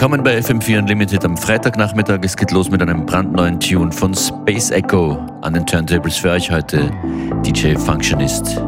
Willkommen bei FM4 Unlimited am Freitagnachmittag. Es geht los mit einem brandneuen Tune von Space Echo. An den Turntables für euch heute DJ Functionist.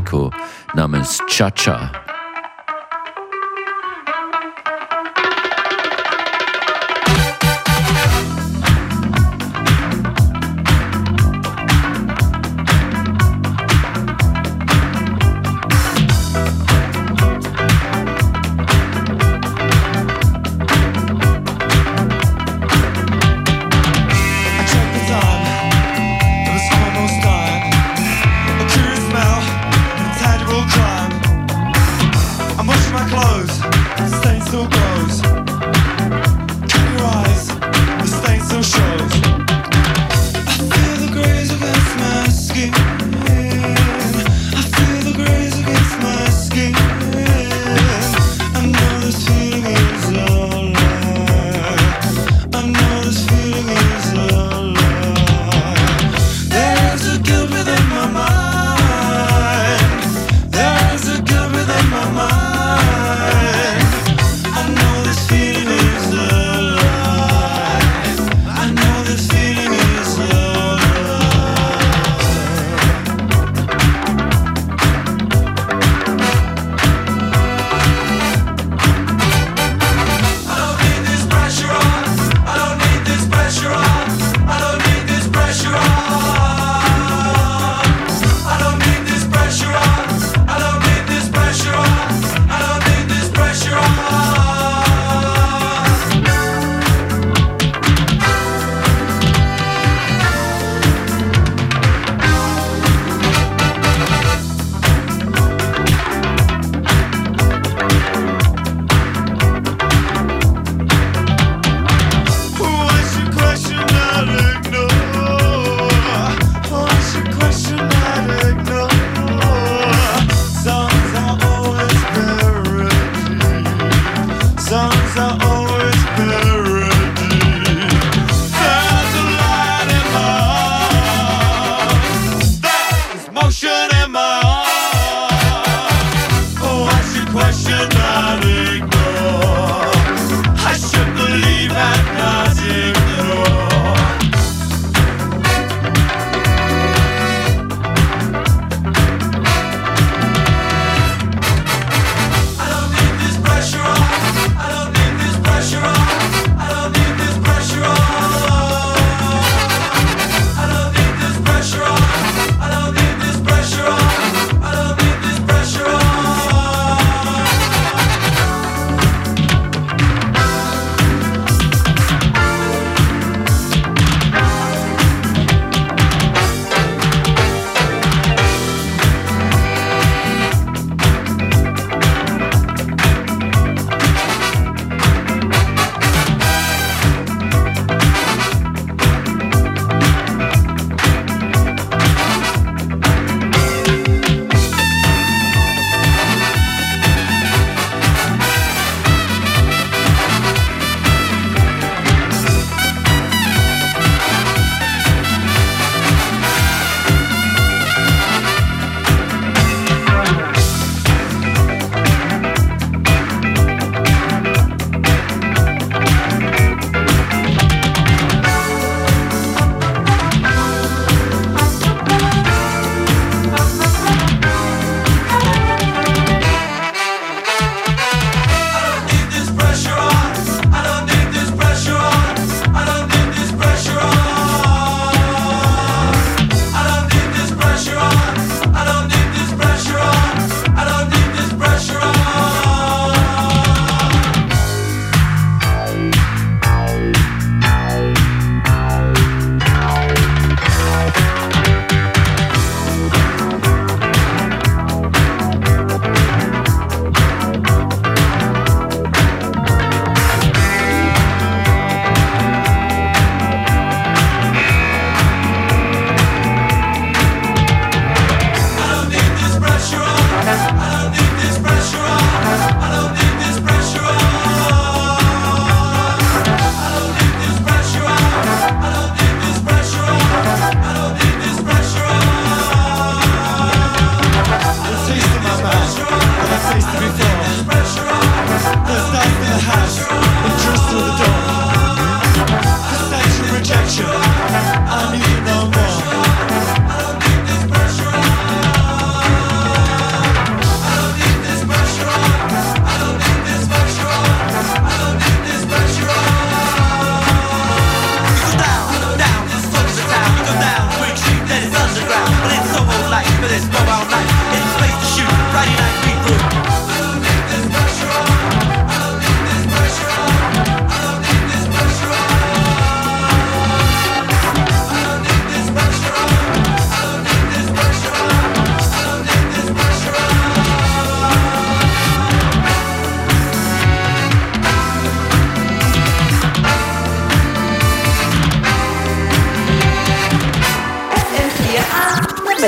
Echo namens Cha-Cha.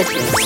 情。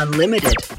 Unlimited.